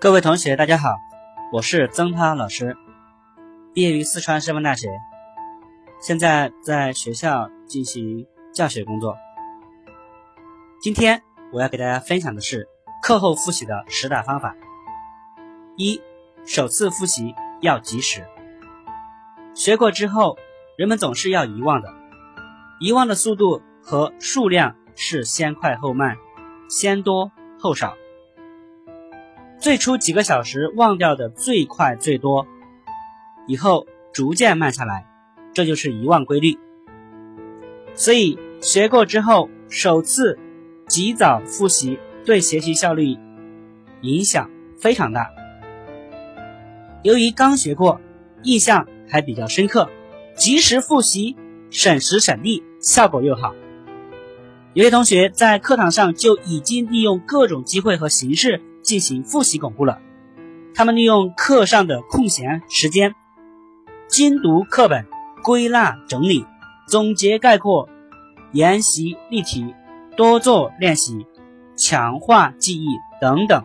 各位同学，大家好，我是曾涛老师，毕业于四川师范大学，现在在学校进行教学工作。今天我要给大家分享的是课后复习的十大方法。一、首次复习要及时。学过之后，人们总是要遗忘的，遗忘的速度和数量是先快后慢，先多后少。最初几个小时忘掉的最快最多，以后逐渐慢下来，这就是遗忘规律。所以学过之后，首次及早复习对学习效率影响非常大。由于刚学过，印象还比较深刻，及时复习省时省力，效果又好。有些同学在课堂上就已经利用各种机会和形式。进行复习巩固了。他们利用课上的空闲时间，精读课本，归纳整理，总结概括，研习例题，多做练习，强化记忆等等，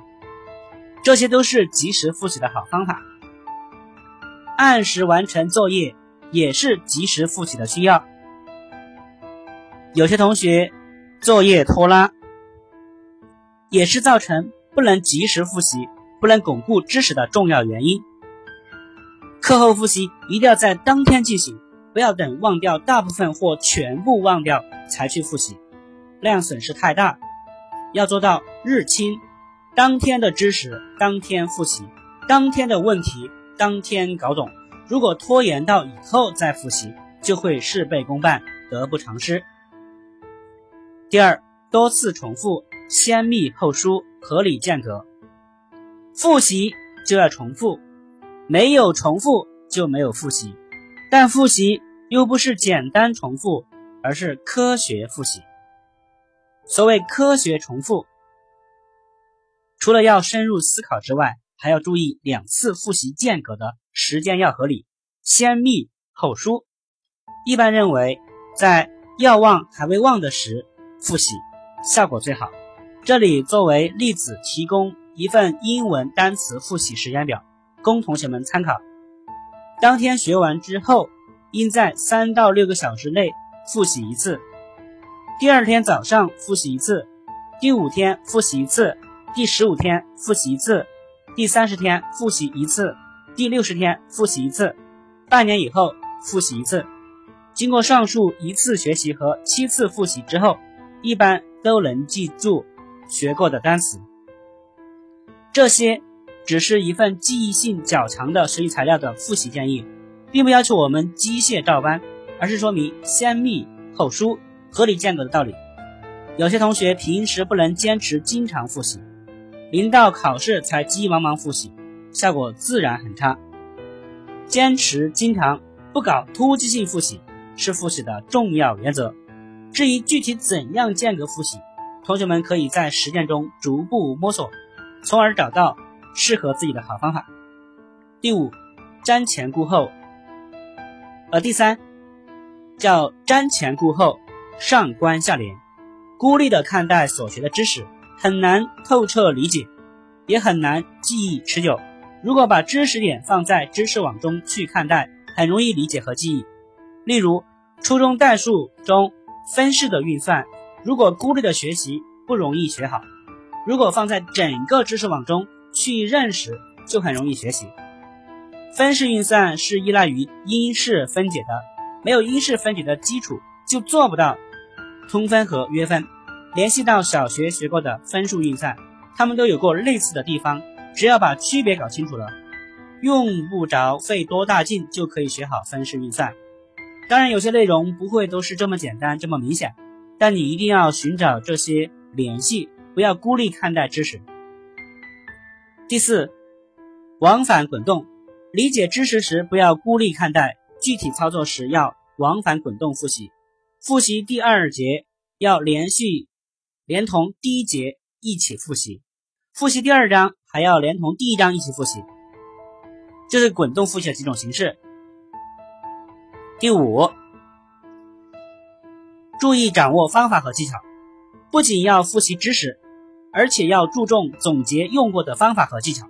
这些都是及时复习的好方法。按时完成作业也是及时复习的需要。有些同学作业拖拉，也是造成。不能及时复习，不能巩固知识的重要原因。课后复习一定要在当天进行，不要等忘掉大部分或全部忘掉才去复习，那样损失太大。要做到日清，当天的知识当天复习，当天的问题当天搞懂。如果拖延到以后再复习，就会事倍功半，得不偿失。第二，多次重复，先密后疏。合理间隔，复习就要重复，没有重复就没有复习，但复习又不是简单重复，而是科学复习。所谓科学重复，除了要深入思考之外，还要注意两次复习间隔的时间要合理，先密后疏。一般认为，在要忘还未忘的时复习，效果最好。这里作为例子提供一份英文单词复习时间表，供同学们参考。当天学完之后，应在三到六个小时内复习一次。第二天早上复习一次，第五天复习一次，第十五天复习一次，第三十天复习一次，第六十天复习一次，半年以后复习一次。经过上述一次学习和七次复习之后，一般都能记住。学过的单词，这些只是一份记忆性较强的学习材料的复习建议，并不要求我们机械照搬，而是说明先密后疏、合理间隔的道理。有些同学平时不能坚持经常复习，临到考试才急急忙忙复习，效果自然很差。坚持经常，不搞突击性复习，是复习的重要原则。至于具体怎样间隔复习？同学们可以在实践中逐步摸索，从而找到适合自己的好方法。第五，瞻前顾后，呃，第三叫瞻前顾后，上观下联，孤立的看待所学的知识，很难透彻理解，也很难记忆持久。如果把知识点放在知识网中去看待，很容易理解和记忆。例如，初中代数中分式的运算。如果孤立的学习不容易学好，如果放在整个知识网中去认识，就很容易学习。分式运算是依赖于因式分解的，没有因式分解的基础，就做不到通分和约分。联系到小学学过的分数运算，他们都有过类似的地方，只要把区别搞清楚了，用不着费多大劲就可以学好分式运算。当然，有些内容不会都是这么简单，这么明显。但你一定要寻找这些联系，不要孤立看待知识。第四，往返滚动，理解知识时不要孤立看待，具体操作时要往返滚动复习。复习第二节要连续连同第一节一起复习，复习第二章还要连同第一章一起复习。这是滚动复习的几种形式。第五。注意掌握方法和技巧，不仅要复习知识，而且要注重总结用过的方法和技巧，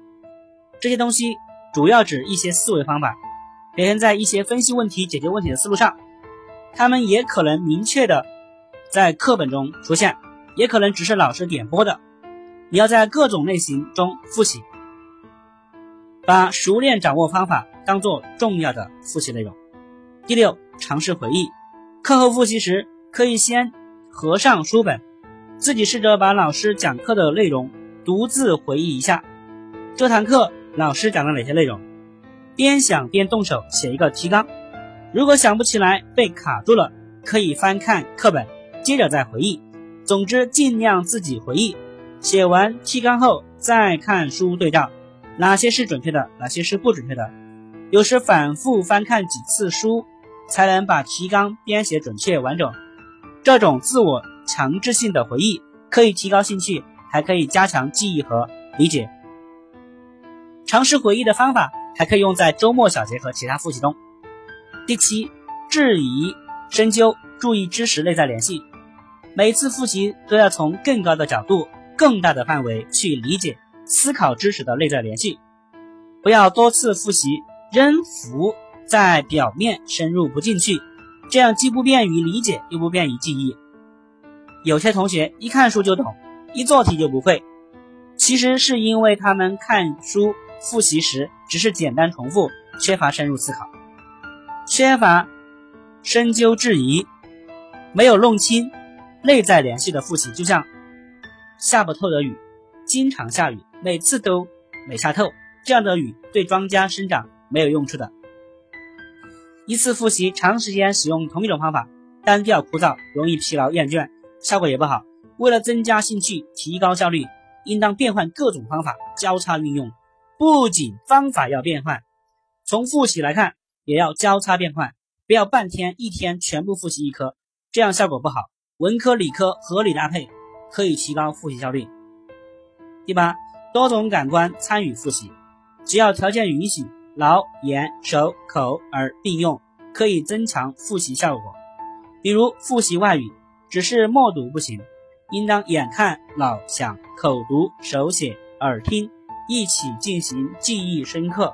这些东西主要指一些思维方法，表现在一些分析问题、解决问题的思路上。他们也可能明确的在课本中出现，也可能只是老师点拨的。你要在各种类型中复习，把熟练掌握方法当做重要的复习内容。第六，尝试回忆。课后复习时，可以先合上书本，自己试着把老师讲课的内容独自回忆一下。这堂课老师讲了哪些内容？边想边动手写一个提纲。如果想不起来被卡住了，可以翻看课本，接着再回忆。总之，尽量自己回忆。写完提纲后再看书对照，哪些是准确的，哪些是不准确的。有时反复翻看几次书，才能把提纲编写准确完整。这种自我强制性的回忆可以提高兴趣，还可以加强记忆和理解。尝试回忆的方法还可以用在周末小结和其他复习中。第七，质疑、深究，注意知识内在联系。每次复习都要从更高的角度、更大的范围去理解、思考知识的内在联系，不要多次复习仍浮在表面，深入不进去，这样既不便于理解，又不便于记忆。有些同学一看书就懂，一做题就不会，其实是因为他们看书复习时只是简单重复，缺乏深入思考。缺乏深究质疑，没有弄清内在联系的复习，就像下不透的雨，经常下雨，每次都没下透，这样的雨对庄稼生长没有用处的。一次复习，长时间使用同一种方法，单调枯燥，容易疲劳厌倦，效果也不好。为了增加兴趣，提高效率，应当变换各种方法，交叉运用。不仅方法要变换，从复习来看。也要交叉变换，不要半天一天全部复习一科，这样效果不好。文科理科合理搭配，可以提高复习效率。第八，多种感官参与复习，只要条件允许，脑、眼、手、口、耳并用，可以增强复习效果。比如复习外语，只是默读不行，应当眼看、脑想、口读、手写、耳听，一起进行，记忆深刻，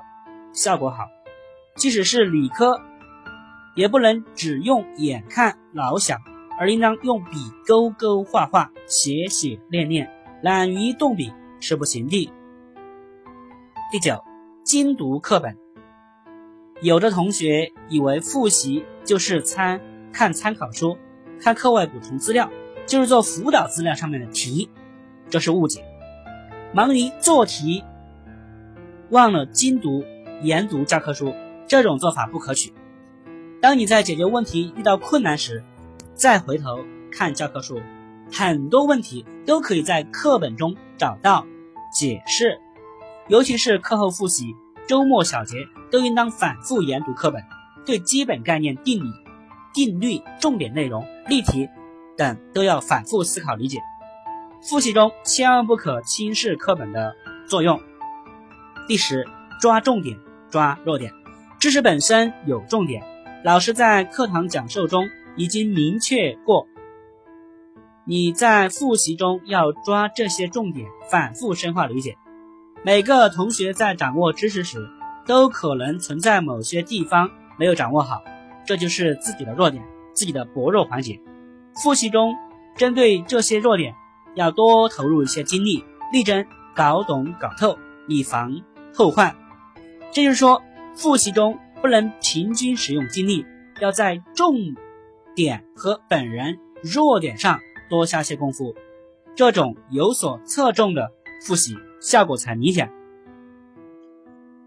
效果好。即使是理科，也不能只用眼看脑想，而应当用笔勾勾画画、写写练练，懒于动笔是不行的。第九，精读课本。有的同学以为复习就是参看参考书、看课外补充资料，就是做辅导资料上面的题，这是误解。忙于做题，忘了精读研读教科书。这种做法不可取。当你在解决问题遇到困难时，再回头看教科书，很多问题都可以在课本中找到解释。尤其是课后复习、周末小结，都应当反复研读课本，对基本概念、定理、定律、重点内容、例题等都要反复思考理解。复习中千万不可轻视课本的作用。第十，抓重点，抓弱点。知识本身有重点，老师在课堂讲授中已经明确过，你在复习中要抓这些重点，反复深化理解。每个同学在掌握知识时，都可能存在某些地方没有掌握好，这就是自己的弱点，自己的薄弱环节。复习中，针对这些弱点，要多投入一些精力，力争搞懂搞透，以防后患。这就是说。复习中不能平均使用精力，要在重点和本人弱点上多下些功夫，这种有所侧重的复习效果才明显。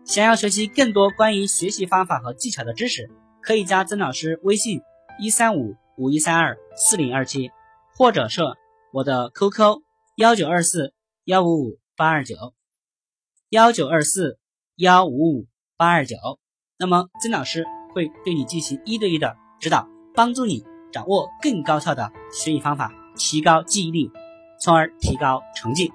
想要学习更多关于学习方法和技巧的知识，可以加曾老师微信：一三五五一三二四零二七，或者是我的 QQ：幺九二四幺五五八二九，幺九二四幺五五。八二九，那么曾老师会对你进行一对一的指导，帮助你掌握更高效的学习方法，提高记忆力，从而提高成绩。